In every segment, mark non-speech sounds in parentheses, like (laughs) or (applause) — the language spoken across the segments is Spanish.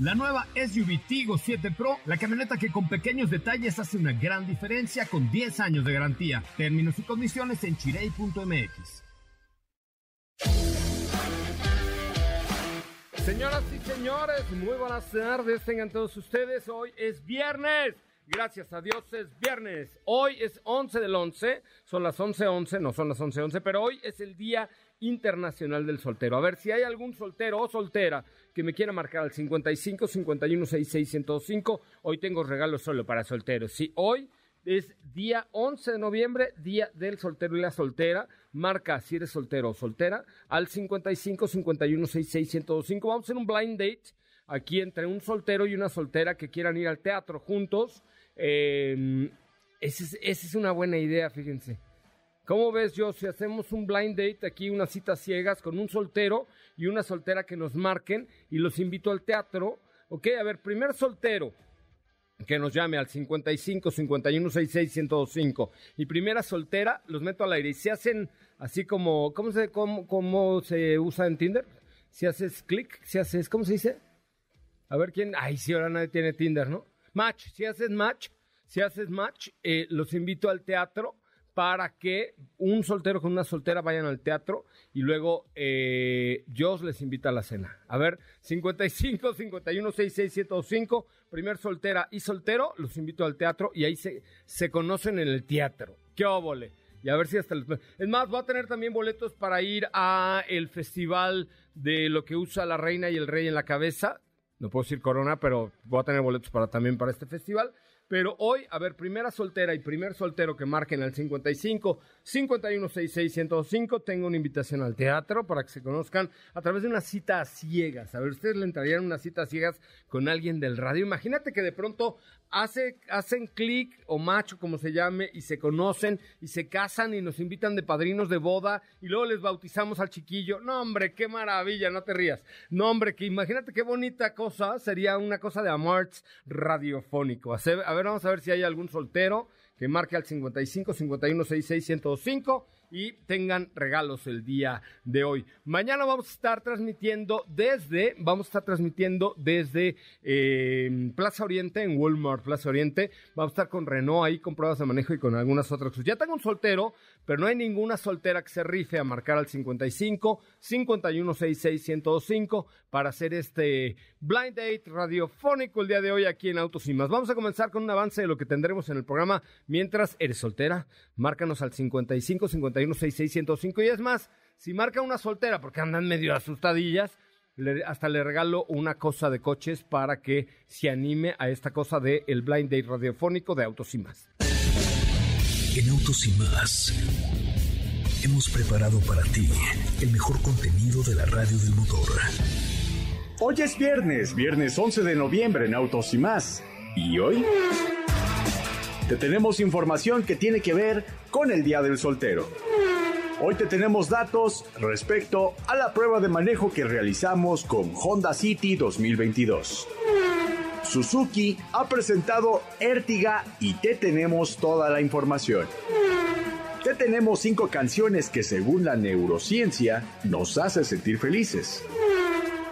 La nueva SUV Tigo 7 Pro, la camioneta que con pequeños detalles hace una gran diferencia con 10 años de garantía. Términos y condiciones en chirey.mx. Señoras y señores, muy buenas tardes tengan todos ustedes. Hoy es viernes. Gracias a Dios es viernes. Hoy es 11 del 11. Son las 11:11, no son las 11:11, pero hoy es el día Internacional del Soltero. A ver si hay algún soltero o soltera que me quiera marcar al 55 51 66 105. Hoy tengo regalos solo para solteros. Si hoy es día 11 de noviembre, día del soltero y la soltera. Marca si eres soltero o soltera al 55 51 66 105. Vamos a hacer un blind date aquí entre un soltero y una soltera que quieran ir al teatro juntos. Eh, esa es una buena idea, fíjense. ¿Cómo ves, yo, si hacemos un blind date aquí, unas citas ciegas con un soltero y una soltera que nos marquen y los invito al teatro? Ok, a ver, primer soltero que nos llame al 55 51 66 1025 y primera soltera, los meto al aire y se hacen así como, ¿cómo se, cómo, cómo se usa en Tinder? Si haces clic, si haces, ¿cómo se dice? A ver quién, ay, si ahora nadie tiene Tinder, ¿no? Match, si haces match, si haces match, eh, los invito al teatro para que un soltero con una soltera vayan al teatro y luego eh, les invita a la cena. A ver, 55 51 66 105, primer soltera y soltero, los invito al teatro y ahí se, se conocen en el teatro. ¡Qué óvole! Y a ver si hasta les... Es más, voy a tener también boletos para ir a el festival de lo que usa la reina y el rey en la cabeza. No puedo decir corona, pero voy a tener boletos para también para este festival. Pero hoy, a ver, primera soltera y primer soltero que marquen al 55 5166 105, tengo una invitación al teatro para que se conozcan a través de una cita a ciegas. A ver, ustedes le entrarían una cita a ciegas con alguien del radio. Imagínate que de pronto hace, hacen clic o macho, como se llame, y se conocen y se casan y nos invitan de padrinos de boda y luego les bautizamos al chiquillo. No, hombre, qué maravilla, no te rías. No, hombre, que imagínate qué bonita cosa sería una cosa de amor radiofónico. A ver, vamos a ver si hay algún soltero que marque al 55 51 66 105 y tengan regalos el día de hoy. Mañana vamos a estar transmitiendo desde, vamos a estar transmitiendo desde eh, Plaza Oriente, en Walmart Plaza Oriente. Vamos a estar con Renault ahí con pruebas de manejo y con algunas otras cosas. Ya tengo un soltero, pero no hay ninguna soltera que se rife a marcar al 55 51 66 105 para hacer este blind date radiofónico el día de hoy aquí en Autos y más. Vamos a comenzar con un avance de lo que tendremos en el programa mientras eres soltera. Márcanos al 55 51 105 Y es más, si marca una soltera porque andan medio asustadillas, hasta le regalo una cosa de coches para que se anime a esta cosa de el blind date radiofónico de Autos y más. En Autos y más hemos preparado para ti el mejor contenido de la radio del motor. Hoy es viernes, viernes 11 de noviembre en Autos y más. ¿Y hoy? Te tenemos información que tiene que ver con el Día del Soltero. Hoy te tenemos datos respecto a la prueba de manejo que realizamos con Honda City 2022. Suzuki ha presentado Ertiga y te tenemos toda la información. Te tenemos cinco canciones que según la neurociencia nos hace sentir felices.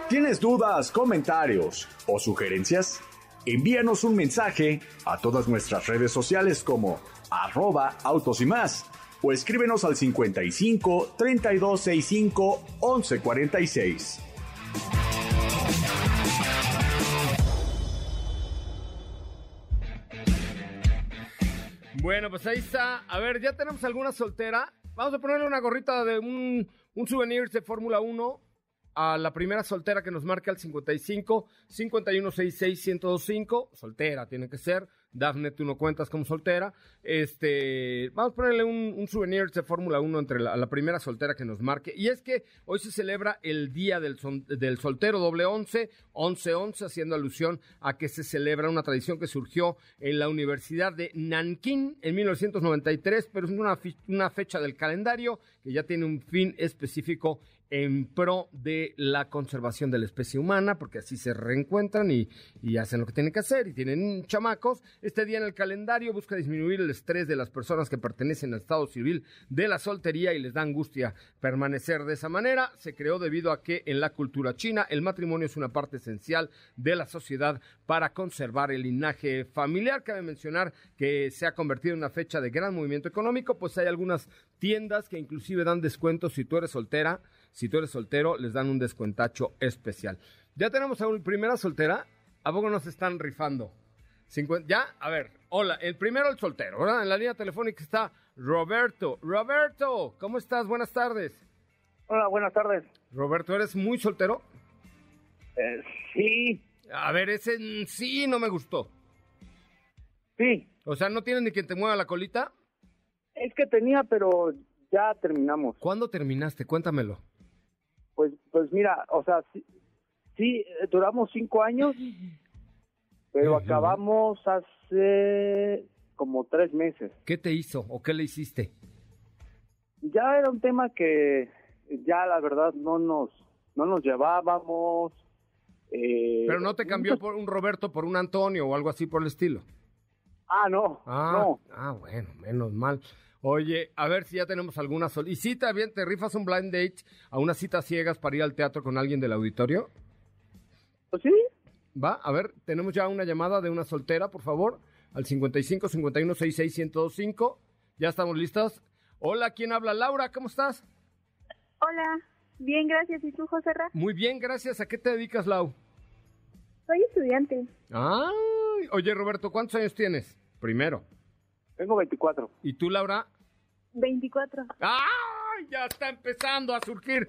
¿Tienes dudas, comentarios o sugerencias? Envíanos un mensaje a todas nuestras redes sociales como arroba autos y más o escríbenos al 55 3265 1146. Bueno, pues ahí está. A ver, ya tenemos alguna soltera. Vamos a ponerle una gorrita de un, un souvenir de Fórmula 1 a la primera soltera que nos marque al 55 51 66 1025, soltera tiene que ser, Dafne, tú no cuentas como soltera. Este, vamos a ponerle un, souvenir de Fórmula 1 entre la, primera soltera que nos marque. Y es que hoy se celebra el Día del, del Soltero doble 11, 11-11, haciendo alusión a que se celebra una tradición que surgió en la Universidad de Nankín en 1993, pero es una, una fecha del calendario que ya tiene un fin específico en pro de la conservación de la especie humana, porque así se reencuentran y, hacen lo que tienen que hacer y tienen chamacos. Este día en el calendario busca disminuir el estrés de las personas que pertenecen al estado civil de la soltería y les da angustia permanecer de esa manera. Se creó debido a que en la cultura china el matrimonio es una parte esencial de la sociedad para conservar el linaje familiar. Cabe mencionar que se ha convertido en una fecha de gran movimiento económico, pues hay algunas tiendas que inclusive dan descuentos si tú eres soltera si tú eres soltero, les dan un descuentacho especial. Ya tenemos a una primera soltera. ¿A poco nos están rifando? Ya, a ver, hola, el primero el soltero, ¿verdad? En la línea telefónica está Roberto. Roberto, ¿cómo estás? Buenas tardes. Hola, buenas tardes. Roberto, ¿eres muy soltero? Eh, sí. A ver, ese sí no me gustó. Sí. O sea, ¿no tienes ni quien te mueva la colita? Es que tenía, pero ya terminamos. ¿Cuándo terminaste? Cuéntamelo. Pues, pues mira, o sea, sí, duramos cinco años, pero acabamos hace como tres meses. ¿Qué te hizo o qué le hiciste? Ya era un tema que ya la verdad no nos, no nos llevábamos. Eh, pero no te cambió por un Roberto por un Antonio o algo así por el estilo. Ah, no. Ah, no. ah bueno, menos mal. Oye, a ver si ya tenemos alguna sol. ¿Y si también te rifas un blind date a unas citas ciegas para ir al teatro con alguien del auditorio? Pues sí. Va, a ver, tenemos ya una llamada de una soltera, por favor, al 55 51 66 1025. Ya estamos listas. Hola, ¿quién habla? Laura, ¿cómo estás? Hola, bien, gracias. ¿Y tú, José Ra? Muy bien, gracias. ¿A qué te dedicas, Lau? Soy estudiante. Ay, oye, Roberto, ¿cuántos años tienes? Primero. Tengo 24. ¿Y tú, Laura? 24. ¡Ay! Ya está empezando a surgir.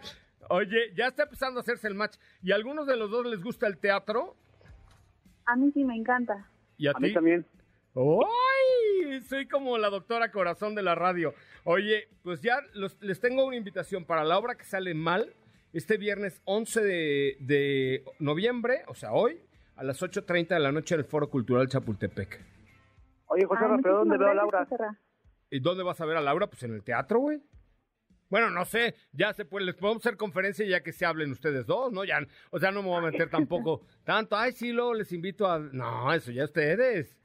Oye, ya está empezando a hacerse el match. ¿Y a algunos de los dos les gusta el teatro? A mí sí me encanta. ¿Y a, a mí también. ¡Ay! Soy como la doctora corazón de la radio. Oye, pues ya les tengo una invitación para la obra que sale mal este viernes 11 de, de noviembre, o sea, hoy, a las 8.30 de la noche en el Foro Cultural Chapultepec. Oye, José, ah, ¿pero dónde veo a Laura? ¿Y dónde vas a ver a Laura? Pues en el teatro, güey. Bueno, no sé, ya se puede, les podemos hacer conferencia ya que se hablen ustedes dos, ¿no? Ya, o sea, no me voy a meter tampoco (laughs) tanto. Ay, sí, luego les invito a. No, eso ya ustedes.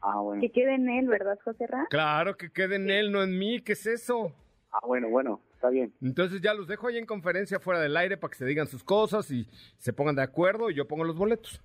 Ah, bueno. Que quede en él, ¿verdad, José Ra? Claro, que quede en él, no en mí. ¿Qué es eso? Ah, bueno, bueno, está bien. Entonces ya los dejo ahí en conferencia fuera del aire para que se digan sus cosas y se pongan de acuerdo y yo pongo los boletos.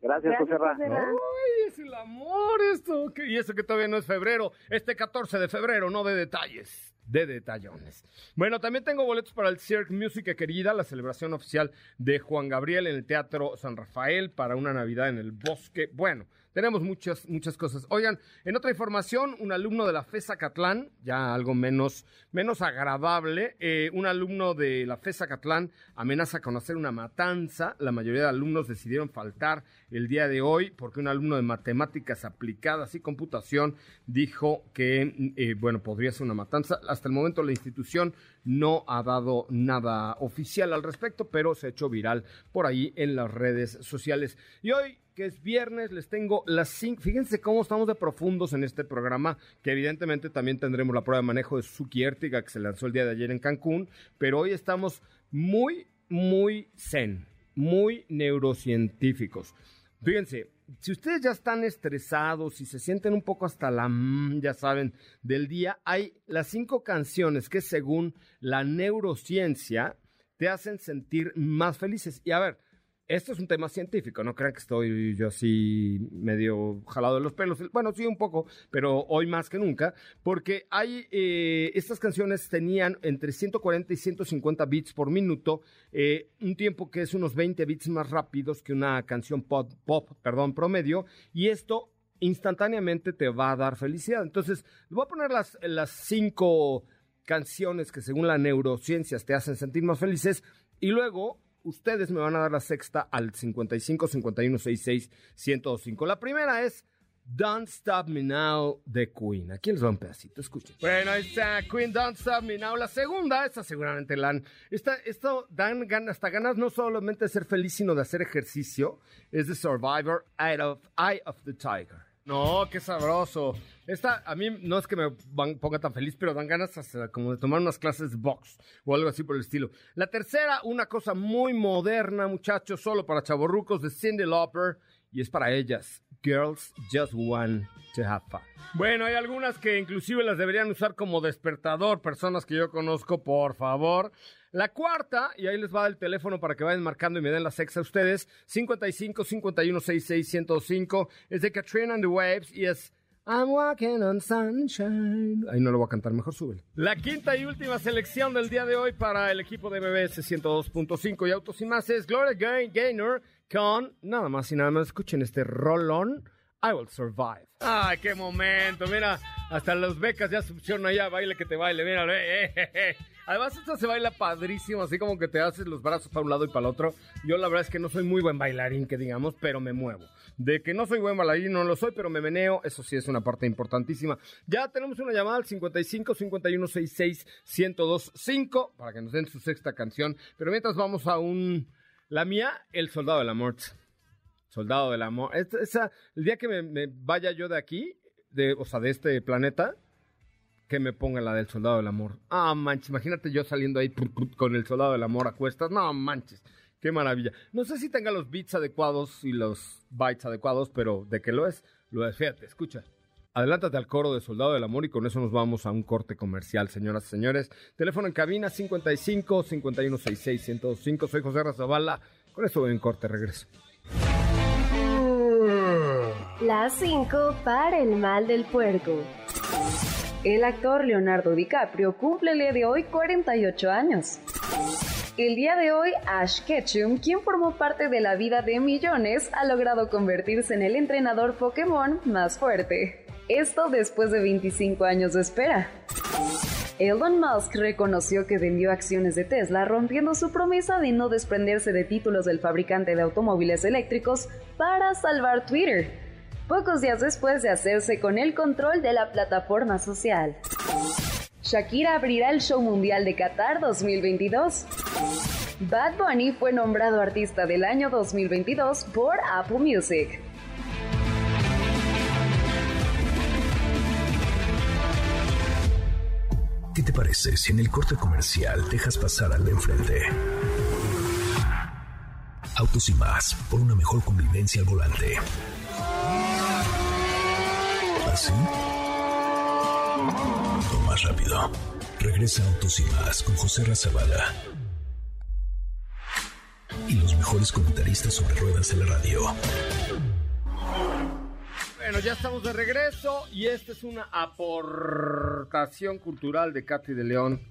Gracias, José Ra. Ay, es el amor esto. Y eso que todavía no es febrero. Este 14 de febrero, no de detalles de detallones. Bueno, también tengo boletos para el Cirque Music querida, la celebración oficial de Juan Gabriel en el Teatro San Rafael para una Navidad en el Bosque. Bueno, tenemos muchas, muchas cosas. Oigan, en otra información, un alumno de la FESA Catlán, ya algo menos, menos agradable, eh, un alumno de la FESA Catlán amenaza con hacer una matanza. La mayoría de alumnos decidieron faltar el día de hoy porque un alumno de matemáticas aplicadas y computación dijo que, eh, bueno, podría ser una matanza. Hasta el momento la institución no ha dado nada oficial al respecto, pero se ha hecho viral por ahí en las redes sociales. Y hoy que es viernes, les tengo las cinco. Fíjense cómo estamos de profundos en este programa, que evidentemente también tendremos la prueba de manejo de Suki Ertiga, que se lanzó el día de ayer en Cancún, pero hoy estamos muy, muy zen, muy neurocientíficos. Fíjense, si ustedes ya están estresados y se sienten un poco hasta la, mm, ya saben, del día, hay las cinco canciones que según la neurociencia te hacen sentir más felices. Y a ver, esto es un tema científico, no crean que estoy yo así medio jalado de los pelos. Bueno, sí, un poco, pero hoy más que nunca, porque hay, eh, estas canciones tenían entre 140 y 150 bits por minuto, eh, un tiempo que es unos 20 bits más rápidos que una canción pop, pop perdón, promedio, y esto instantáneamente te va a dar felicidad. Entonces, voy a poner las, las cinco canciones que según la neurociencia te hacen sentir más felices, y luego ustedes me van a dar la sexta al 55 51 66 105. La primera es Don't Stop Me Now de Queen. Aquí les va un pedacito, escuchen. Bueno, ahí está Queen, Don't Stop Me Now. La segunda, esta seguramente la han... Esta, esto dan ganas, hasta ganas no solamente de ser feliz, sino de hacer ejercicio. Es de Survivor, Eye of, Eye of the Tiger. No, qué sabroso. Esta, a mí no es que me ponga tan feliz, pero dan ganas hasta como de tomar unas clases de box o algo así por el estilo. La tercera, una cosa muy moderna, muchachos, solo para chavorrucos de Cindy Lauper y es para ellas. Girls just want to have fun. Bueno, hay algunas que inclusive las deberían usar como despertador, personas que yo conozco, por favor. La cuarta, y ahí les va el teléfono para que vayan marcando y me den la sex a ustedes, 55 51 66 105, es de Katrina and the Waves y es I'm walking on sunshine. Ahí no lo voy a cantar, mejor súbelo. La quinta y última selección del día de hoy para el equipo de MBS 102.5 y Autos y más es Gloria Gaynor con nada más y nada más. Escuchen este rolón. I will survive. Ay, qué momento. Mira, hasta las becas ya se allá. Baile que te baile. Mira, eh, eh, eh, eh. Además, esto se baila padrísimo, así como que te haces los brazos para un lado y para el otro. Yo la verdad es que no soy muy buen bailarín, que digamos, pero me muevo. De que no soy buen bailarín, no lo soy, pero me meneo. Eso sí es una parte importantísima. Ya tenemos una llamada al 55 51 66 1025 para que nos den su sexta canción. Pero mientras vamos a un... La mía, El Soldado del Amor. Soldado del Amor. Esa, el día que me, vaya yo de aquí, de, o sea, de este planeta, que me ponga la del Soldado del Amor. Ah, manches, imagínate yo saliendo ahí con el Soldado del Amor a cuestas. No, manches, qué maravilla. No sé si tenga los beats adecuados y los bytes adecuados, pero de que lo es, lo es. Fíjate, escucha. Adelántate al coro de Soldado del Amor y con eso nos vamos a un corte comercial, señoras y señores. Teléfono en cabina 55 5166 1025. Soy José Razabala. Con esto voy en corte, regreso. Las 5 para el mal del puerco. El actor Leonardo DiCaprio cumple el día de hoy 48 años. El día de hoy, Ash Ketchum, quien formó parte de la vida de millones, ha logrado convertirse en el entrenador Pokémon más fuerte. Esto después de 25 años de espera. Elon Musk reconoció que vendió acciones de Tesla rompiendo su promesa de no desprenderse de títulos del fabricante de automóviles eléctricos para salvar Twitter, pocos días después de hacerse con el control de la plataforma social. Shakira abrirá el show mundial de Qatar 2022. Bad Bunny fue nombrado artista del año 2022 por Apple Music. ¿Qué te parece si en el corte comercial dejas pasar al de enfrente? Autos y más, por una mejor convivencia al volante. ¿Así? O más rápido. Regresa Autos y más con José Razabala. Y los mejores comentaristas sobre ruedas de la radio. Bueno, ya estamos de regreso y esta es una aportación cultural de Katy de León.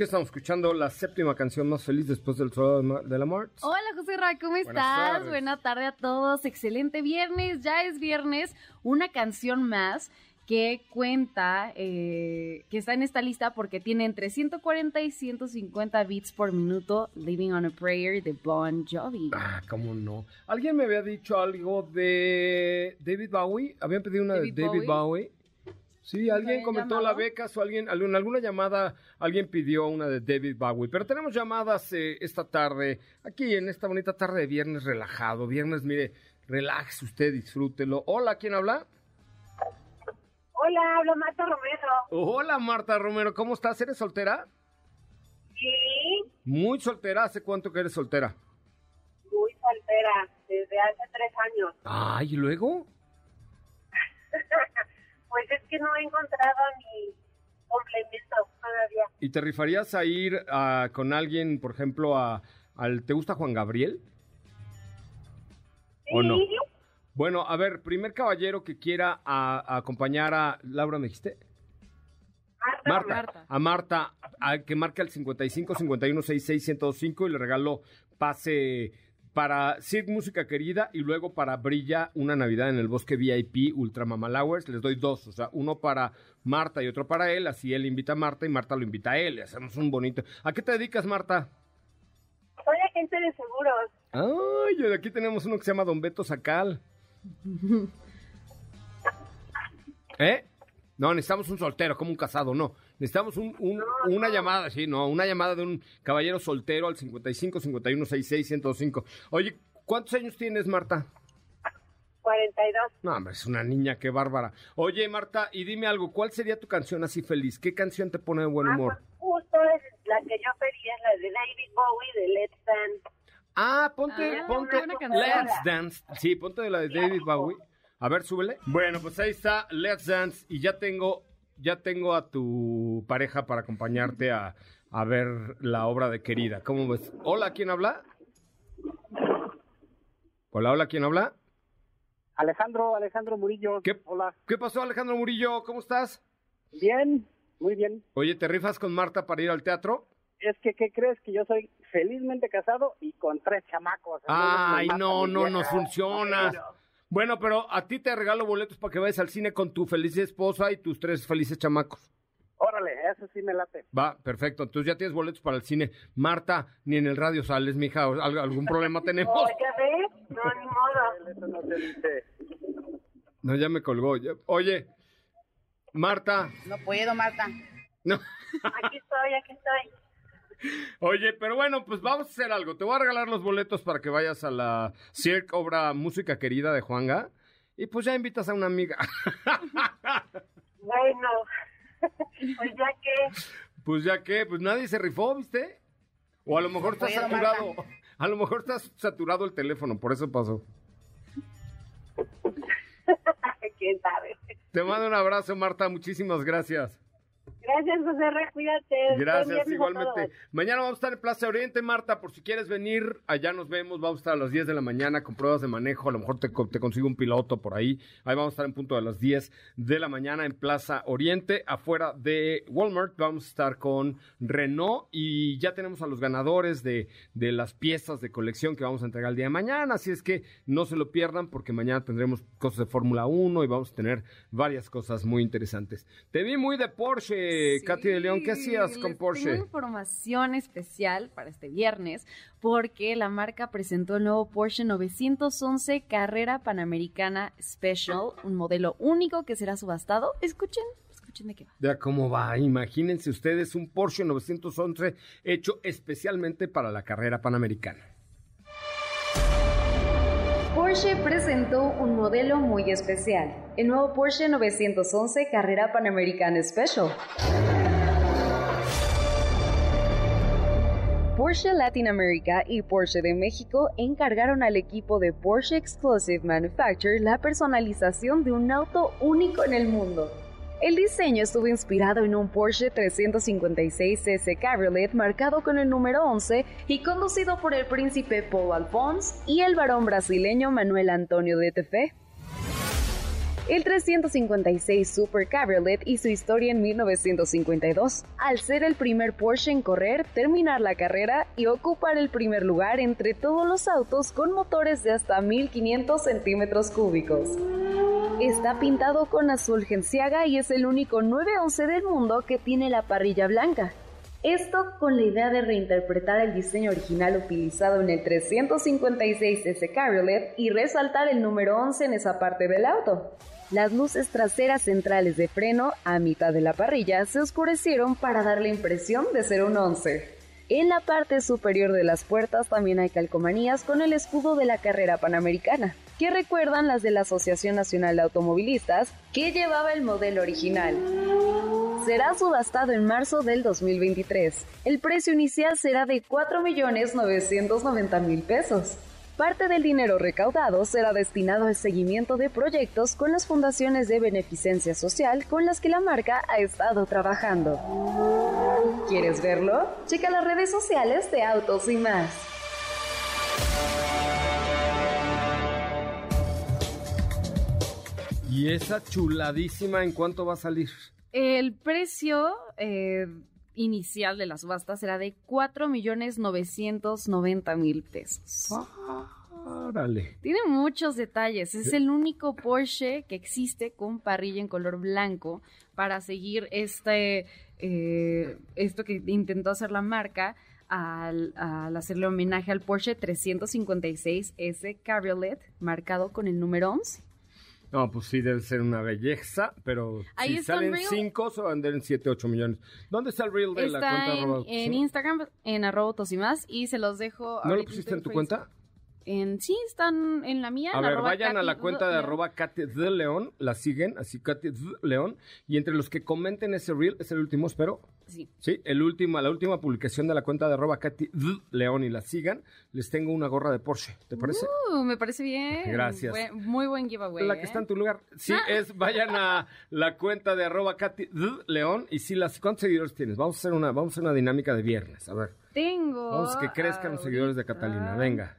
¿Qué estamos escuchando? La séptima canción más feliz después del del Ma- del Amor. Hola José Ra, ¿cómo Buenas estás? tardes. Buena tarde a todos. Excelente viernes, ya es viernes. Una canción más que cuenta, eh, que está en esta lista porque tiene entre 140 y 150 beats por minuto, Living on a Prayer de Bon Jovi. Ah, cómo no. Alguien me había dicho algo de David Bowie. Habían pedido una David de David Bowie. Sí, alguien comentó llamado? la beca o alguien, en alguna llamada alguien pidió una de David Bowie. Pero tenemos llamadas eh, esta tarde, aquí en esta bonita tarde de viernes relajado. Viernes, mire, relaxe usted, disfrútelo. Hola, ¿quién habla? Hola, hablo Marta Romero. Hola, Marta Romero, ¿cómo estás? ¿Eres soltera? Sí, Muy soltera. ¿Hace cuánto que eres soltera? muy soltera, desde hace tres años. Ay, ¿y luego? (laughs) Pues es que no he encontrado a mi complemento todavía. ¿Y te rifarías a ir ah, con alguien, por ejemplo, a, al... ¿Te gusta Juan Gabriel? ¿O no? Bueno, a ver, primer caballero que quiera a- a acompañar a... Laura, ¿me dijiste? Marta, Marta. Marta. A Marta, a- que marque al 55 51 66 105 y le regalo pase para Sid Música Querida y luego para Brilla una Navidad en el Bosque VIP Ultra Mamalowers. Les doy dos, o sea, uno para Marta y otro para él. Así él invita a Marta y Marta lo invita a él. Y hacemos un bonito. ¿A qué te dedicas, Marta? soy agente de seguros. Ay, aquí tenemos uno que se llama Don Beto Sacal. (laughs) ¿Eh? No, necesitamos un soltero, como un casado, no. Necesitamos un, un- una llamada, sí, no, una llamada de un caballero soltero al 55 51 66 105. Oye, ¿cuántos años tienes, Marta? 42. No, hombre, es una niña, qué bárbara. Oye, Marta, y dime algo, ¿cuál sería tu canción así feliz? ¿Qué canción te pone de buen Ah, humor? pues justo es la que yo pedí, es la de David Bowie de Let's Dance. Ah, ponte, Ah, ponte. Let's Dance. Sí, ponte de la de David Bowie. A ver, súbele. Bueno, pues ahí está Let's Dance y ya tengo, ya tengo a tu pareja para acompañarte a, a ver la obra de Querida. ¿Cómo ves? Hola, ¿quién habla? Hola, hola, ¿quién habla? Alejandro, Alejandro Murillo. ¿Qué? Hola. ¿Qué pasó, Alejandro Murillo? ¿Cómo estás? Bien, muy bien. Oye, ¿te rifas con Marta para ir al teatro? Es que, ¿qué crees? Que yo soy felizmente casado y con tres chamacos. Ay, no, no, no funciona. Bueno, pero a ti te regalo boletos para que vayas al cine con tu feliz esposa y tus tres felices chamacos. Órale, eso sí me late. Va, perfecto. Entonces ya tienes boletos para el cine. Marta, ni en el radio sales, mija. ¿O ¿Al- ¿Algún problema (laughs) tenemos? Oh, ¿ya ves? No, ni modo. Eso no se dice. No, ya me colgó. ya- Oye, Marta. No puedo, Marta. No. Aquí estoy, aquí estoy. Oye, pero bueno, pues vamos a hacer algo. Te voy a regalar los boletos para que vayas a la Cirque Obra Música Querida de Juanga. Y pues ya invitas a una amiga. (laughs) Bueno, pues ya que... Pues ya que, pues nadie se rifó, ¿viste? O a lo mejor está saturado. A lo mejor está saturado el teléfono, por eso pasó. (laughs) ¿Quién sabe? Te mando un abrazo, Marta. Muchísimas gracias. Gracias, José R. Cuídate. Gracias, igualmente. Mañana vamos a estar en Plaza Oriente, Marta, por si quieres venir, allá nos vemos, vamos a estar a las 10 de la mañana con pruebas de manejo, a lo mejor te, te consigo un piloto por ahí, ahí vamos a estar en punto de las 10 de la mañana en Plaza Oriente, afuera de Walmart, vamos a estar con Renault y ya tenemos a los ganadores de, de las piezas de colección que vamos a entregar el día de mañana, así es que no se lo pierdan porque mañana tendremos cosas de Fórmula 1 y vamos a tener varias cosas muy interesantes. Te vi muy de Porsche, Sí, Katy de León, ¿qué hacías con les Porsche? Tengo información especial para este viernes porque la marca presentó el nuevo Porsche 911 Carrera Panamericana Special, un modelo único que será subastado. Escuchen, escuchen de qué va. Ya cómo va, imagínense ustedes un Porsche 911 hecho especialmente para la carrera panamericana. Porsche presentó un modelo muy especial, el nuevo Porsche 911 Carrera Panamericana Special. Porsche Latin America y Porsche de México encargaron al equipo de Porsche Exclusive Manufacture la personalización de un auto único en el mundo. El diseño estuvo inspirado en un Porsche 356cc Cabriolet marcado con el número 11 y conducido por el príncipe Paul Alphonse y el varón brasileño Manuel Antonio de Tefe. El 356 Super Cabriolet hizo historia en 1952, al ser el primer Porsche en correr, terminar la carrera y ocupar el primer lugar entre todos los autos con motores de hasta 1500 centímetros cúbicos. Está pintado con azul genciaga y es el único 911 del mundo que tiene la parrilla blanca. Esto con la idea de reinterpretar el diseño original utilizado en el 356S Cabriolet y resaltar el número 11 en esa parte del auto. Las luces traseras centrales de freno a mitad de la parrilla se oscurecieron para dar la impresión de ser un 11. En la parte superior de las puertas también hay calcomanías con el escudo de la carrera panamericana, que recuerdan las de la Asociación Nacional de Automovilistas, que llevaba el modelo original. Será subastado en marzo del 2023. El precio inicial será de 4.990.000 pesos. Parte del dinero recaudado será destinado al seguimiento de proyectos con las fundaciones de beneficencia social con las que la marca ha estado trabajando. ¿Quieres verlo? Checa las redes sociales de Autos y más. Y esa chuladísima, ¿en cuánto va a salir? El precio eh, inicial de la subasta será de 4.990.000 pesos. Órale. Tiene muchos detalles. Es el único Porsche que existe con parrilla en color blanco para seguir este eh, esto que intentó hacer la marca al, al hacerle homenaje al Porsche 356S Cabriolet marcado con el número 11. No, pues sí, debe ser una belleza, pero Ahí si está salen. 5, se van a vender en 7, 8 millones. ¿Dónde está el reel de la cuenta? en, arroba- en ¿Sí? Instagram, en arroba y más, y se los dejo. ¿No lo pusiste en tu Facebook. cuenta? En, sí, están en la mía. A en ver, vayan a la cuenta de arroba Katy de León, la siguen, así Katy León, y entre los que comenten ese reel, es el último, espero, Sí. sí, el último, la última publicación de la cuenta de arroba Katy León y la sigan, les tengo una gorra de Porsche, ¿te parece? Uh, me parece bien. Gracias. Buen- muy buen giveaway. la que ¿eh? está en tu lugar. Sí, Ah. es, vayan a (laughs) la cuenta de arroba Katy León, y si las, ¿cuántos seguidores tienes? Vamos a hacer una, vamos a hacer una dinámica de viernes, a ver, Tengo. vamos que crezcan los seguidores de Catalina, venga.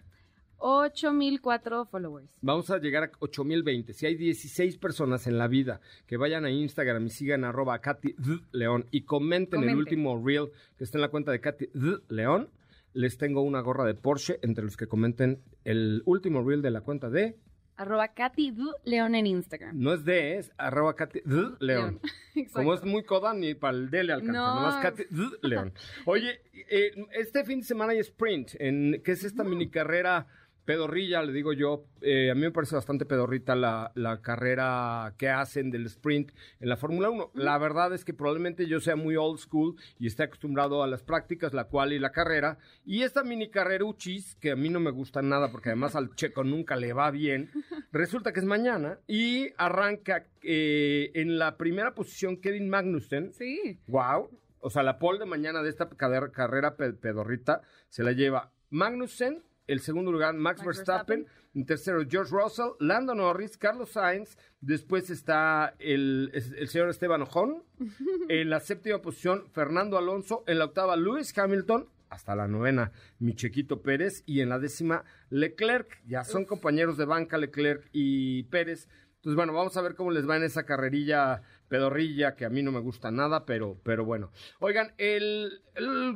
8004 followers. Vamos a llegar a 8020. Si hay 16 personas en la vida que vayan a Instagram y sigan arroba Katy D. León y comenten el último reel que está en la cuenta de Katy D. León, les tengo una gorra de Porsche entre los que comenten el último reel de la cuenta de... Arroba Katy León en Instagram. No es de, es arroba Katy D. León. (laughs) Como es muy coda, ni para el D le alcanza, No. nomás Katy D. León. (laughs) Oye, eh, este fin de semana hay sprint, en, que es esta mini carrera pedorrilla, le digo yo. Eh, a mí me parece bastante pedorrita la, la carrera que hacen del sprint en la Fórmula 1. La verdad es que probablemente yo sea muy old school y esté acostumbrado a las prácticas, la cual y la carrera. Y esta mini carreruchis, que a mí no me gusta nada porque además al checo nunca le va bien, (laughs) resulta que es mañana y arranca eh, en la primera posición Kevin Magnussen. Sí. Wow. O sea, la pole de mañana de esta carrera pe- pedorrita se la lleva Magnussen, el segundo lugar Max, Max Verstappen, Verstappen. en tercero George Russell, Lando Norris, Carlos Sainz, después está el, el señor Esteban Ocon, (laughs) en la séptima posición Fernando Alonso, en la octava Lewis Hamilton, hasta la novena mi Chequito Pérez. Y en la décima Leclerc, ya son compañeros de banca Leclerc y Pérez. Entonces, bueno, vamos a ver cómo les va en esa carrerilla pedorrilla que a mí no me gusta nada, pero, pero bueno. Oigan, el,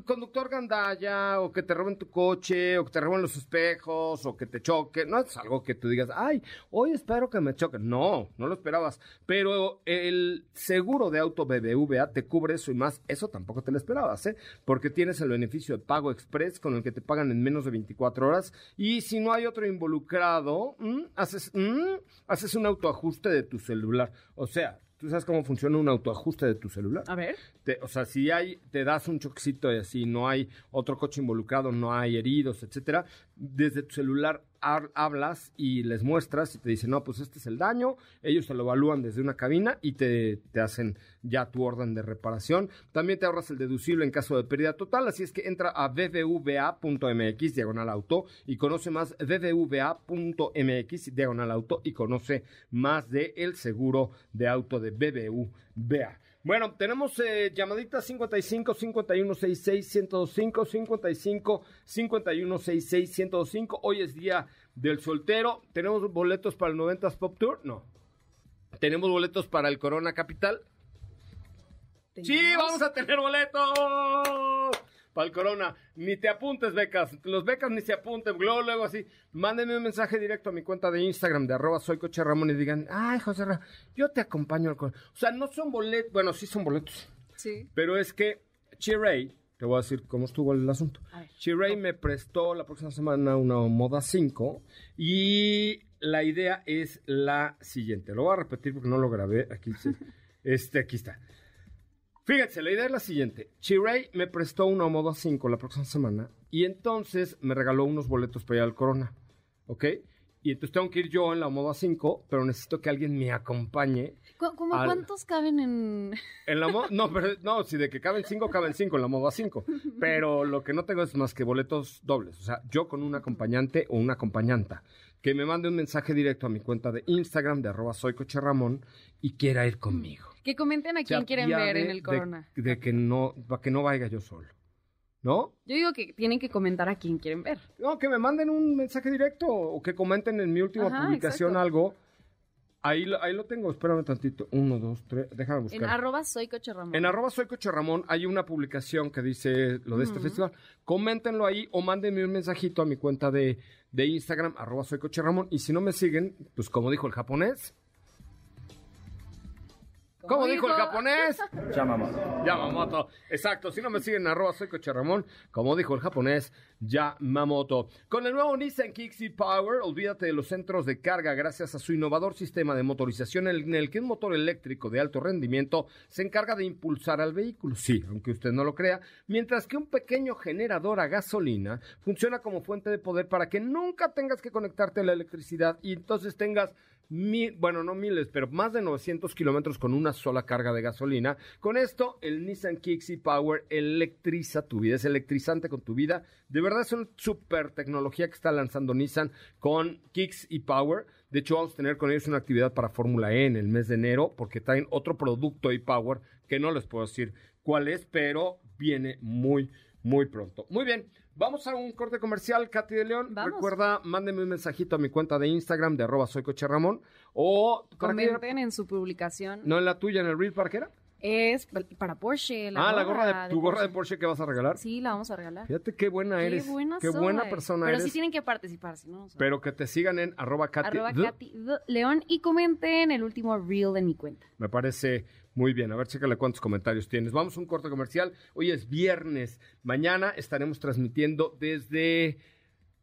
conductor gandalla o que te roben tu coche o que te roben los espejos o que te choque, no es algo que tú digas, ay, hoy espero que me choque. No, no lo esperabas. Pero el seguro de auto BBVA te cubre eso y más. Eso tampoco te lo esperabas, ¿eh? Porque tienes el beneficio de pago express con el que te pagan en menos de 24 horas. Y si no hay otro involucrado, haces, haces un autoajuste de tu celular. O sea, ¿tú sabes cómo funciona un autoajuste de tu celular? A ver. Te- o sea, si hay, te das un choquecito y así, no hay otro coche involucrado, no hay heridos, etcétera, desde tu celular hablas y les muestras y te dicen, no, pues este es el daño, ellos te lo evalúan desde una cabina y te, te hacen ya tu orden de reparación. También te ahorras el deducible en caso de pérdida total, así es que entra a bbva.mx, diagonal auto, y conoce más bbva.mx, diagonal auto, y conoce más de el seguro de auto de BBVA. Bueno, tenemos eh, llamaditas 55 51 66 105 55 51 66 105. Hoy es día del soltero. ¿Tenemos boletos para el 90s Pop Tour? No. ¿Tenemos boletos para el Corona Capital? Sí, vamos a tener boletos para el Corona. Ni te apuntes, becas. Los becas ni se apunten. Luego, luego así. Mándenme un mensaje directo a mi cuenta de Instagram de arroba soy coche Ramón y digan, ay, José Ra, yo te acompaño al Corona. O sea, no son boletos. Bueno, sí son boletos. Sí. Pero es que Chiray, te voy a decir cómo estuvo el asunto. Chiray me prestó la próxima semana una Moda 5 y la idea es la siguiente. Lo voy a repetir porque no lo grabé. Aquí, sí. (laughs) este, aquí está. Fíjense, la idea es la siguiente. Chiray me prestó una Moda 5 la próxima semana y entonces me regaló unos boletos para ir al Corona. ¿Ok? Y entonces tengo que ir yo en la Moda 5, pero necesito que alguien me acompañe ¿Cu- ¿Cómo Al- cuántos caben en...? (laughs) en la moda, no, pero no, si de que caben cinco, caben cinco en la moda cinco. Pero lo que no tengo es más que boletos dobles. O sea, yo con un acompañante o una acompañanta que me mande un mensaje directo a mi cuenta de Instagram de arroba soy coche Ramón y quiera ir conmigo. Que comenten a quién quieren ver en el de- Corona. De, que no, para que no vaya yo solo. ¿No? Yo digo que tienen que comentar a quién quieren ver. No, que me manden un mensaje directo o que comenten en mi última Ajá, publicación exacto. algo. Ahí, lo- ahí lo tengo, espérame tantito. Uno, dos, tres, déjame buscar. En arroba soy coche Ramón. En arroba soy Coche Ramón hay una publicación que dice lo de este festival. Coméntenlo ahí o mándenme un mensajito a mi cuenta de, de Instagram, arroba soy Coche Ramón. Y si no me siguen, pues como dijo el japonés, ¿Cómo dijo el japonés? Yamamoto. Yamamoto. Exacto. Si no me siguen, arroba soy Coche Ramón. Como dijo el japonés, Yamamoto. Con el nuevo Nissan Kicks Power, olvídate de los centros de carga gracias a su innovador sistema de motorización en el que un motor eléctrico de alto rendimiento se encarga de impulsar al vehículo. Sí, aunque usted no lo crea. Mientras que un pequeño generador a gasolina funciona como fuente de poder para que nunca tengas que conectarte a la electricidad y entonces tengas mil, bueno, no miles, pero más de 900 kilómetros con una sola carga de gasolina. Con esto, el Nissan Kicks Power electriza tu vida, es electrizante con tu vida. De verdad es una super tecnología que está lanzando Nissan con Kicks y Power. De hecho, vamos a tener con ellos una actividad para Fórmula E en el mes de enero, porque traen otro producto e-Power que no les puedo decir cuál es, pero viene muy, muy pronto. Muy bien, vamos a un corte comercial, Katy de León. Vamos. Recuerda, mándenme un mensajito a mi cuenta de Instagram de arroba soy Coche Ramón o. Comenten en su publicación. no en la tuya, en el Reel ¿para qué era? Es para Porsche. ah, la gorra de, tu gorra de Porsche que vas a regalar. Sí, la vamos a regalar. Fíjate qué buena Qué eres. buena qué soy. buena persona Pero eres. sí tienen que participar, si no. Pero que te sigan en arroba Katy. Arroba. Katy. León y comenten el último reel de mi cuenta. Me parece muy bien. A ver, chécale cuántos comentarios tienes. Vamos a un corte comercial. Hoy es viernes. Mañana estaremos transmitiendo desde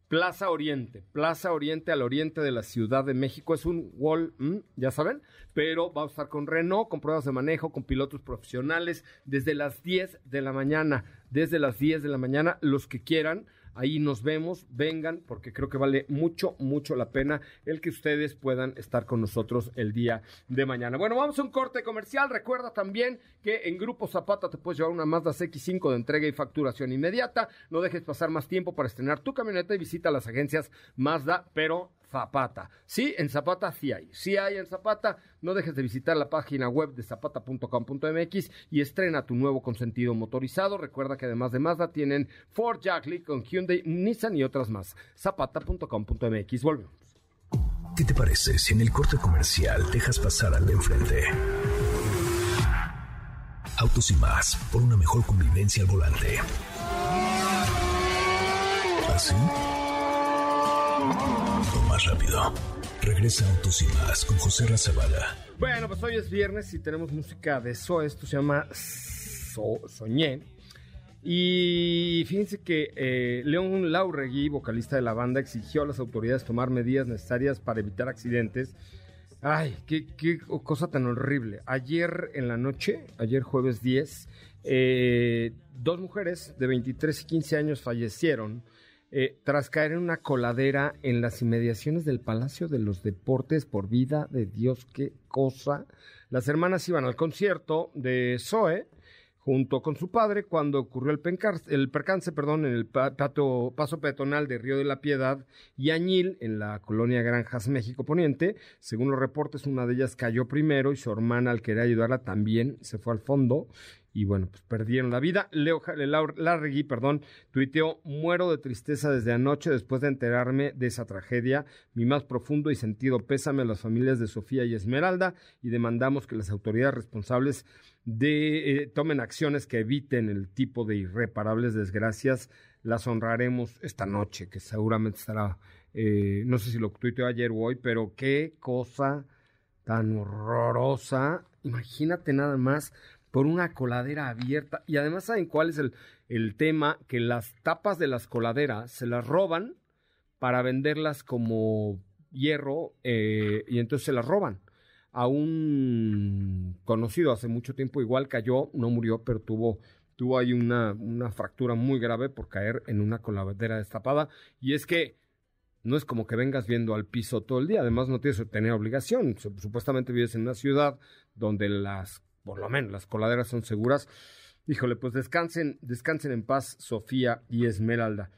Plaza Oriente. Plaza Oriente al oriente de la Ciudad de México. Es un wall, ya saben, pero vamos a estar con Renault, con pruebas de manejo, con pilotos profesionales, desde las 10 de la mañana. Desde las 10 de la mañana, los que quieran. Ahí nos vemos, vengan, porque creo que vale mucho, mucho la pena el que ustedes puedan estar con nosotros el día de mañana. Bueno, vamos a un corte comercial. Recuerda también que en Grupo Zapata te puedes llevar una Mazda CX5 de entrega y facturación inmediata. No dejes pasar más tiempo para estrenar tu camioneta y visita las agencias Mazda, pero Zapata. Sí, en Zapata sí hay. Sí hay en Zapata. No dejes de visitar la página web de zapata.com.mx y estrena tu nuevo consentido motorizado. Recuerda que además de Mazda tienen Ford Jackley con Hyundai, Nissan y otras más. Zapata.com.mx. Volvemos. ¿Qué te parece si en el corte comercial dejas pasar al de enfrente? Autos y más, por una mejor convivencia al volante. ¿Así? Más rápido. Regresa Autos y más con José Razabala. Bueno, pues hoy es viernes y tenemos música de Zoe. Esto se llama So- Soñé. Y fíjense que eh, León Lauregui, vocalista de la banda, exigió a las autoridades tomar medidas necesarias para evitar accidentes. Ay, qué, qué cosa tan horrible. Ayer en la noche, ayer jueves 10, eh, dos mujeres de 23 y 15 años fallecieron eh, tras caer en una coladera en las inmediaciones del Palacio de los Deportes por vida de Dios, qué cosa. Las hermanas iban al concierto de Zoe junto con su padre cuando ocurrió el, percance perdón, en el paso peatonal de Río de la Piedad y Añil en la colonia Granjas México Poniente. Según los reportes, una de ellas cayó primero y su hermana al querer ayudarla también se fue al fondo y bueno, pues perdieron la vida. Leo Larregui, perdón, tuiteó, muero de tristeza desde anoche después de enterarme de esa tragedia. Mi más profundo y sentido pésame a las familias de Sofía y Esmeralda y demandamos que las autoridades responsables de, eh, tomen acciones que eviten el tipo de irreparables desgracias. Las honraremos esta noche, que seguramente estará, eh, no sé si lo tuiteó ayer o hoy, pero qué cosa tan horrorosa. Imagínate nada más por una coladera abierta. Y además, ¿saben cuál es el, el tema? Que las tapas de las coladeras se las roban para venderlas como hierro eh, y entonces se las roban. A un conocido hace mucho tiempo igual cayó, no murió, pero tuvo, tuvo ahí una, una fractura muy grave por caer en una coladera destapada. Y es que no es como que vengas viendo al piso todo el día, además no tienes que tener obligación. Sup- Supuestamente vives en una ciudad donde las, por lo menos, las coladeras son seguras. Híjole, pues descansen, descansen en paz, Sofía y Esmeralda.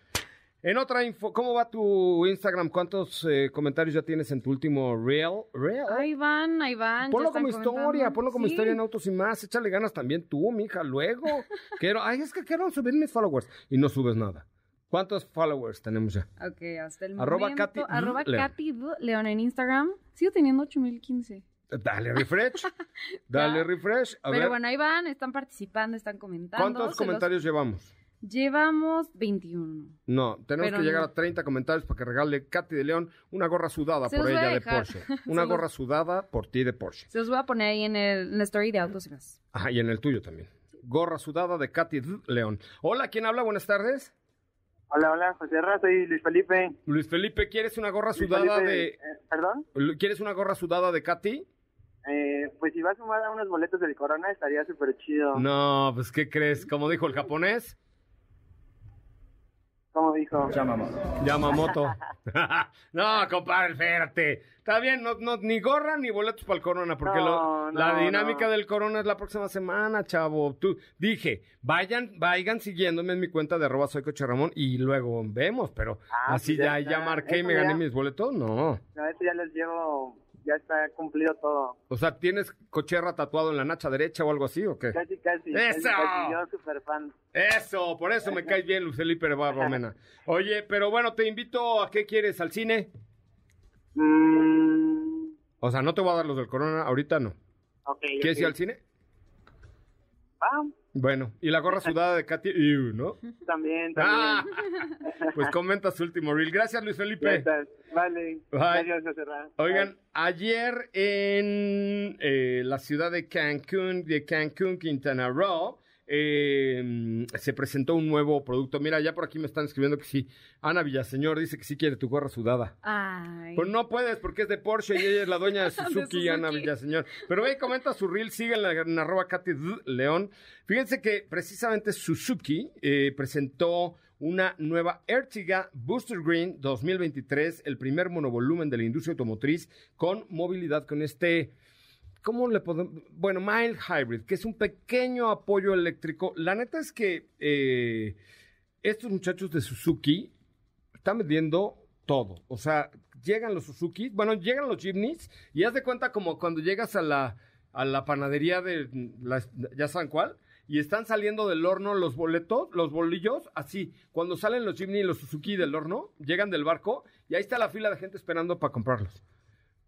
En otra info, ¿cómo va tu Instagram? ¿Cuántos eh, comentarios ya tienes en tu último reel? ¿Reel? Ahí van, ahí van. Ponlo como historia, ponlo como Sí. historia en Autos y Más. Échale ganas también tú, mija, luego. (laughs) quiero, ay, es que quiero subir mis followers. Y no subes nada. ¿Cuántos followers tenemos ya? Ok, hasta el Arroba momento. Katy arroba. Katy. León en Instagram. Sigo teniendo 8015. Dale refresh. (laughs) Dale Ya. refresh. A Pero ver, bueno, ahí van, están participando, están comentando. ¿cuántos se los- comentarios llevamos? Llevamos 21. No, tenemos Pero que llegar no. a 30 comentarios para que regale Katy de León una gorra sudada Se por ella de. Porsche. (laughs) Una los- gorra sudada por ti de Porsche. Se los voy a poner ahí en, el, en la story de Autos y más. Ajá, y en el tuyo también. Gorra sudada de Katy D. León. Hola, ¿quién habla? Buenas tardes. Hola, hola, José Ra, soy Luis Felipe. Luis Felipe, ¿quieres una gorra Luis sudada Felipe, de... eh, ¿Perdón? ¿Quieres una gorra sudada de Katy? Eh, pues si vas a sumar a unos boletos del Corona estaría súper chido. No, pues ¿qué crees? Como dijo el japonés, ¿Cómo dijo? Yamamoto. (laughs) (laughs) no, compadre, espérate. Está bien, no, no, ni gorra ni boletos para el Corona, porque No, lo- la dinámica no. del Corona es la próxima semana, chavo. Tú dije, vayan, vayan siguiéndome en mi cuenta de arroba soy Coche Ramón y luego vemos, pero Ah, así pues ya, ya marqué y me gané mis boletos, no. No, eso ya les llevo, ya está cumplido todo. O sea, ¿tienes cocherra tatuado en la nacha derecha o algo así o qué? Casi, casi. ¡Eso! casi, casi, yo súper fan. Eso, por eso me caes bien, Luis Felipe Romena. Oye, pero bueno, te invito a qué quieres, al cine. Mm, O sea, no te voy a dar los del Corona, ahorita no. ok, ¿Quieres ir al cine? Ah, Bueno, y la gorra sudada de Katy, Iu, ¿no? también, también. Ah, pues comenta su último reel. Gracias, Luis Felipe. Vale. Bye. José. Oigan, ayer en eh, la ciudad de Cancún, de Cancún, Quintana Roo, eh, se presentó un nuevo producto. Mira, ya por aquí me están escribiendo que sí. Ana Villaseñor dice que sí quiere tu gorra sudada. Ay. Pues no puedes porque es de Porsche y ella es la dueña de (laughs) Suzuki, Suzuki. Ana Villaseñor. Pero ve y comenta su reel, síguenla en arroba Katy. León. Fíjense que precisamente Suzuki eh, presentó una nueva Ertiga Booster Green 2023, el primer monovolumen de la industria automotriz con movilidad con este... ¿Cómo le podemos...? Bueno, mild hybrid, que es un pequeño apoyo eléctrico. La neta es que eh, estos muchachos de Suzuki están vendiendo todo. O sea, llegan los Suzuki, bueno, llegan los Jeepneys y haz de cuenta como cuando llegas a la, a la panadería de, la- ya saben cuál, y están saliendo del horno los boletos, los bolillos, así. Cuando salen los Jeepney y los Suzuki del horno, llegan del barco y ahí está la fila de gente esperando para comprarlos.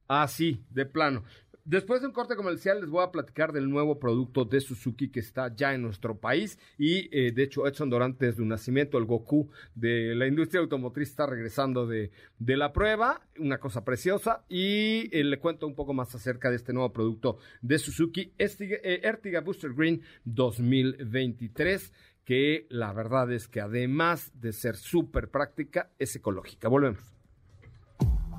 Así, de plano. Después de un corte comercial les voy a platicar del nuevo producto de Suzuki que está ya en nuestro país y eh, de hecho Edson Dorante desde un nacimiento, el Goku de la industria automotriz está regresando de, de la prueba, una cosa preciosa y eh, le cuento un poco más acerca de este nuevo producto de Suzuki, Ertiga, eh, Ertiga Booster Green 2023 que la verdad es que además de ser súper práctica es ecológica. Volvemos.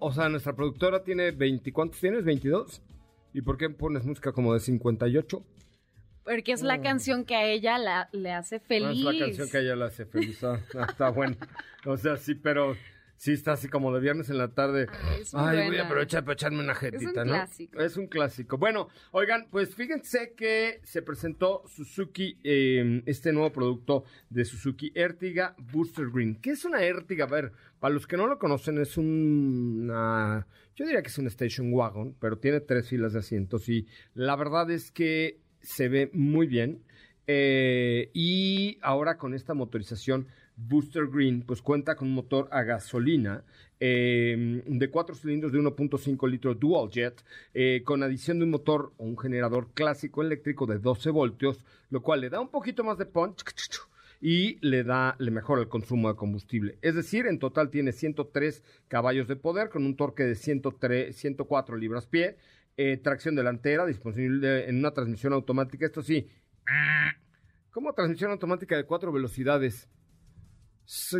O sea, nuestra productora tiene 20, ¿cuántos tienes? ¿22? ¿Y por qué pones música como de 58? Porque es la canción que a ella la- le hace feliz. es la canción que a ella la hace feliz. Ah, (laughs) está bueno. O sea, sí, pero sí está así como de viernes en la tarde. Ay, es muy Ay, voy buena. a aprovechar para echarme una jetita, ¿no? clásico. Es un clásico. Bueno, oigan, pues fíjense que se presentó Suzuki, eh, este nuevo producto de Suzuki, Ertiga Booster Green. ¿Qué es una Ertiga? A ver, para los que no lo conocen, es una... Yo diría que es un station wagon, pero tiene tres filas de asientos y la verdad es que se ve muy bien. Eh, y ahora con esta motorización Booster Green, pues cuenta con un motor a gasolina eh, de cuatro cilindros de 1.5 litros dual jet, eh, con adición de un motor o un generador clásico eléctrico de 12 voltios, lo cual le da un poquito más de punch y le da, le mejora el consumo de combustible. Es decir, en total tiene 103 caballos de poder con un torque de 103, 104 libras pie, eh, tracción delantera disponible en una transmisión automática. Esto sí, ¿cómo transmisión automática de cuatro velocidades?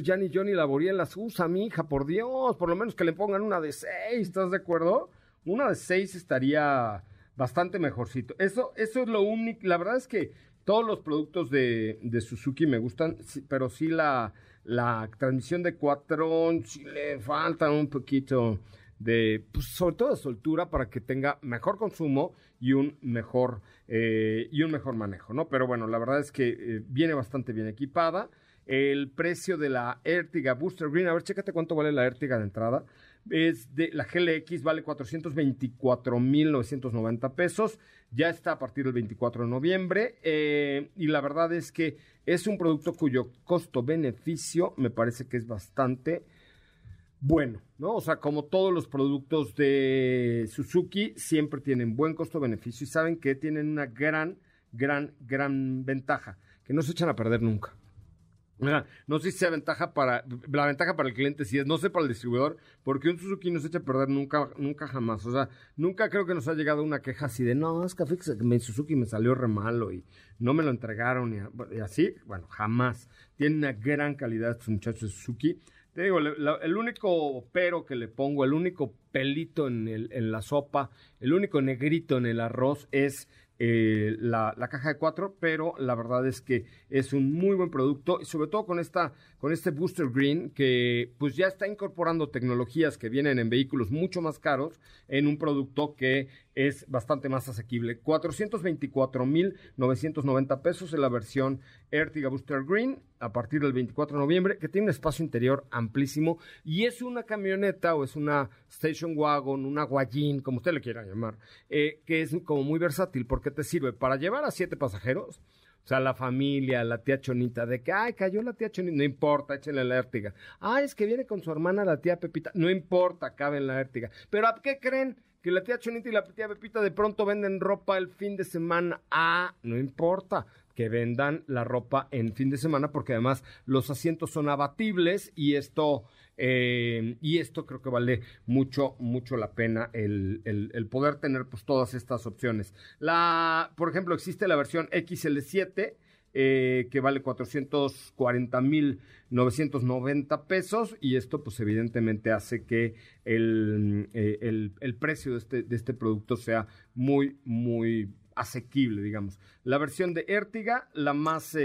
Ya ni yo ni la Boriel las usa, mi hija, por Dios. Por lo menos que le pongan una de seis, ¿estás de acuerdo? Una de seis estaría bastante mejorcito. Eso, eso es lo único. La verdad es que todos los productos de, Suzuki me gustan, pero sí la, la transmisión de cuatro sí le falta un poquito de, pues, sobre todo de soltura para que tenga mejor consumo y un mejor, eh, y un mejor manejo, ¿no? Pero bueno, la verdad es que eh, viene bastante bien equipada. El precio de la Ertiga Booster Green. A ver, chécate cuánto vale la Ertiga de entrada. Es de la GLX vale 424.990 pesos. Ya está a partir del 24 de noviembre. eh, y la verdad es que es un producto cuyo costo-beneficio me parece que es bastante bueno, ¿no? O sea, como todos los productos de Suzuki, siempre tienen buen costo-beneficio y saben que tienen una gran, gran, gran ventaja, que no se echan a perder nunca. No sé si sea ventaja para, la ventaja para el cliente sí es, no sé para el distribuidor, porque un Suzuki no se echa a perder nunca, nunca jamás. O sea, nunca creo que nos ha llegado una queja así de, no, es que mi Suzuki me salió re malo y no me lo entregaron y, así. Bueno, jamás. Tienen una gran calidad estos muchachos de Suzuki. Te digo, el único pero que le pongo, el único pelito en, el- en la sopa, el único negrito en el arroz es eh, la, la caja de cuatro, pero la verdad es que es un muy buen producto y sobre todo con esta con este Booster Green que pues ya está incorporando tecnologías que vienen en vehículos mucho más caros en un producto que es bastante más asequible. 424.990 pesos en la versión Ertiga Booster Green a partir del 24 de noviembre, que tiene un espacio interior amplísimo y es una camioneta o es una station wagon, una guayín, como usted le quiera llamar, eh, que es como muy versátil porque te sirve para llevar a siete pasajeros, o sea, la familia, la tía Chonita, de que, ay, cayó la tía Chonita, no importa, échenle la Ertiga. Ay, es que viene con su hermana la tía Pepita, no importa, cabe en la Ertiga. Pero ¿a qué creen? Que la tía Chonita y la tía Pepita de pronto venden ropa el fin de semana. Ah, no importa que vendan la ropa en fin de semana porque además los asientos son abatibles y esto eh, y esto creo que vale mucho mucho la pena el, el- poder tener pues todas estas opciones la por ejemplo existe la versión XL7 eh, que vale 440.990 pesos y esto pues evidentemente hace que el, eh, el, el precio de este, de este producto sea muy, muy asequible, digamos. La versión de Ertiga, la más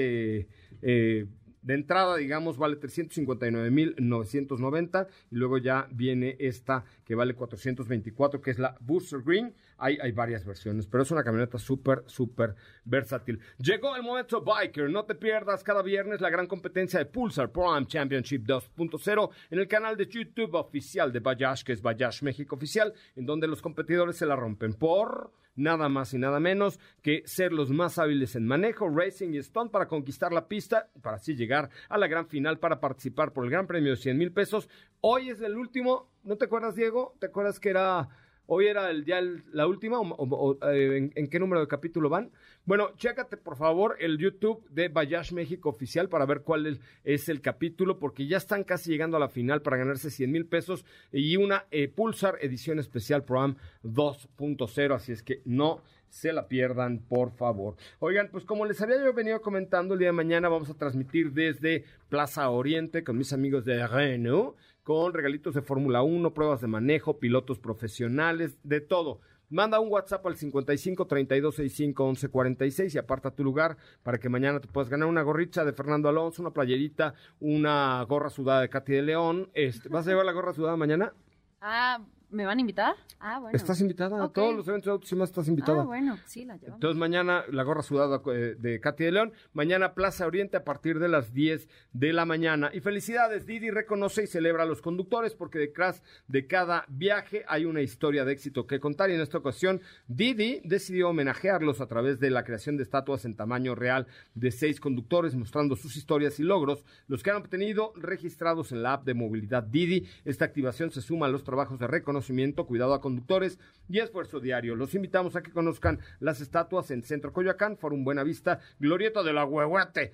de entrada, digamos, vale 359.990 y luego ya viene esta que vale 424, que es la Booster Green. Hay, varias versiones, pero es una camioneta súper, súper versátil. Llegó el momento Biker, no te pierdas cada viernes la gran competencia de Pulsar Prime Championship 2.0 en el canal de YouTube oficial de Bayash, que es Bayash México Oficial, en donde los competidores se la rompen por nada más y nada menos que ser los más hábiles en manejo, racing y stunt para conquistar la pista, para así llegar a la gran final para participar por el gran premio de 100 mil pesos. Hoy es el último, ¿no te acuerdas, Diego? ¿Te acuerdas que era... Hoy era el, ya el- la última, o, eh, ¿en, qué número de capítulo van? Bueno, chécate por favor el YouTube de Bayash México Oficial para ver cuál es, es el capítulo, porque ya están casi llegando a la final para ganarse 100 mil pesos y una eh, Pulsar edición especial Pro-Am 2.0, así es que no se la pierdan, por favor. Oigan, pues como les había yo venido comentando, el día de mañana vamos a transmitir desde Plaza Oriente con mis amigos de Renault, con regalitos de Fórmula 1, pruebas de manejo, pilotos profesionales, de todo. Manda un WhatsApp al 55 32 65 11 46 y aparta tu lugar para que mañana te puedas ganar una gorrita de Fernando Alonso, una playerita, una gorra sudada de Katy de León. Este, ¿Vas a llevar la gorra sudada mañana? Ah, ¿me van a invitar? Ah, bueno. Estás invitada a todos los eventos de autos y más estás invitada. Ah, bueno, sí, la llevamos. Entonces mañana la gorra sudada eh, de Katy de León, mañana Plaza Oriente a partir de las 10 de la mañana. Y felicidades, Didi reconoce y celebra a los conductores porque detrás de cada viaje hay una historia de éxito que contar y en esta ocasión Didi decidió homenajearlos a través de la creación de estatuas en tamaño real de seis conductores mostrando sus historias y logros, los que han obtenido registrados en la app de movilidad Didi. Esta activación se suma a los trabajos de reconocimiento, cuidado a conductores y esfuerzo diario. Los invitamos a que conozcan las estatuas en Centro Coyoacán, Forum Buenavista, Glorieta de la Huehuete.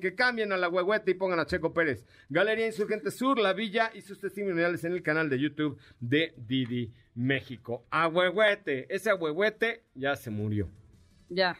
Que cambien a la y pongan a Checo Pérez. Galería Insurgente Sur, La Villa y sus testimoniales en el canal de YouTube de Didi México. ¡A Huehuete! Ese Huehuete ya se murió. Ya.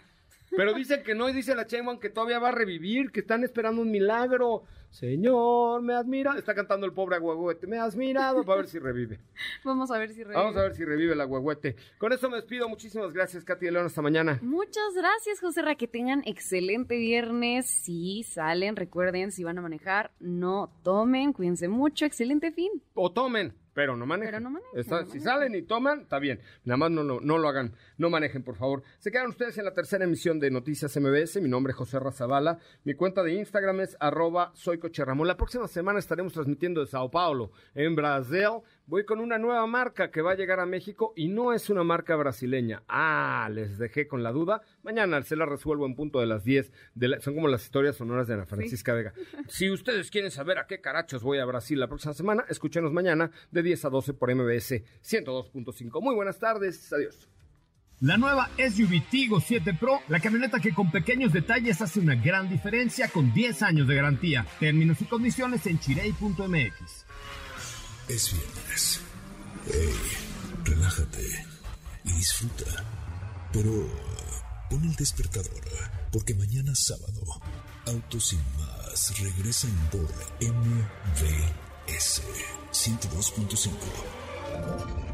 Pero dicen que no, y dice la Chayman que todavía va a revivir, que están esperando un milagro. Señor, me has mirado. Está cantando el pobre agüehuete. Me has mirado. Para ver si revive. (laughs) Vamos a ver si revive. Vamos a ver si revive el agüehuete. Con eso me despido. Muchísimas gracias, Katy de León. Hasta mañana. Muchas gracias, José Ra. Que tengan excelente viernes. Si salen, recuerden, si van a manejar, no tomen. Cuídense mucho. Excelente fin. O tomen. Pero no manejen. Pero no manejen, Está- no si salen y toman, está bien. Nada más no, no, no lo hagan. No manejen, por favor. Se quedan ustedes en la tercera emisión de Noticias MBS. Mi nombre es José Razabala. Mi cuenta de Instagram es arroba soy Coche Ramón. La próxima semana estaremos transmitiendo de Sao Paulo, en Brasil. Voy con una nueva marca que va a llegar a México y no es una marca brasileña. Ah, les dejé con la duda. Mañana se la resuelvo en punto de las 10. De la- son como las historias sonoras de Ana Francisca Vega. (laughs) Si ustedes quieren saber a qué carachos voy a Brasil la próxima semana, escúchenos mañana de 10 a 12 por MBS 102.5. Muy buenas tardes. Adiós. La nueva SUV Tigo 7 Pro, la camioneta que con pequeños detalles hace una gran diferencia con 10 años de garantía. Términos y condiciones en chirey.mx. Es viernes. Hey, relájate y disfruta. Pero pon el despertador, porque mañana sábado, Autos sin más regresan por MVS 102.5.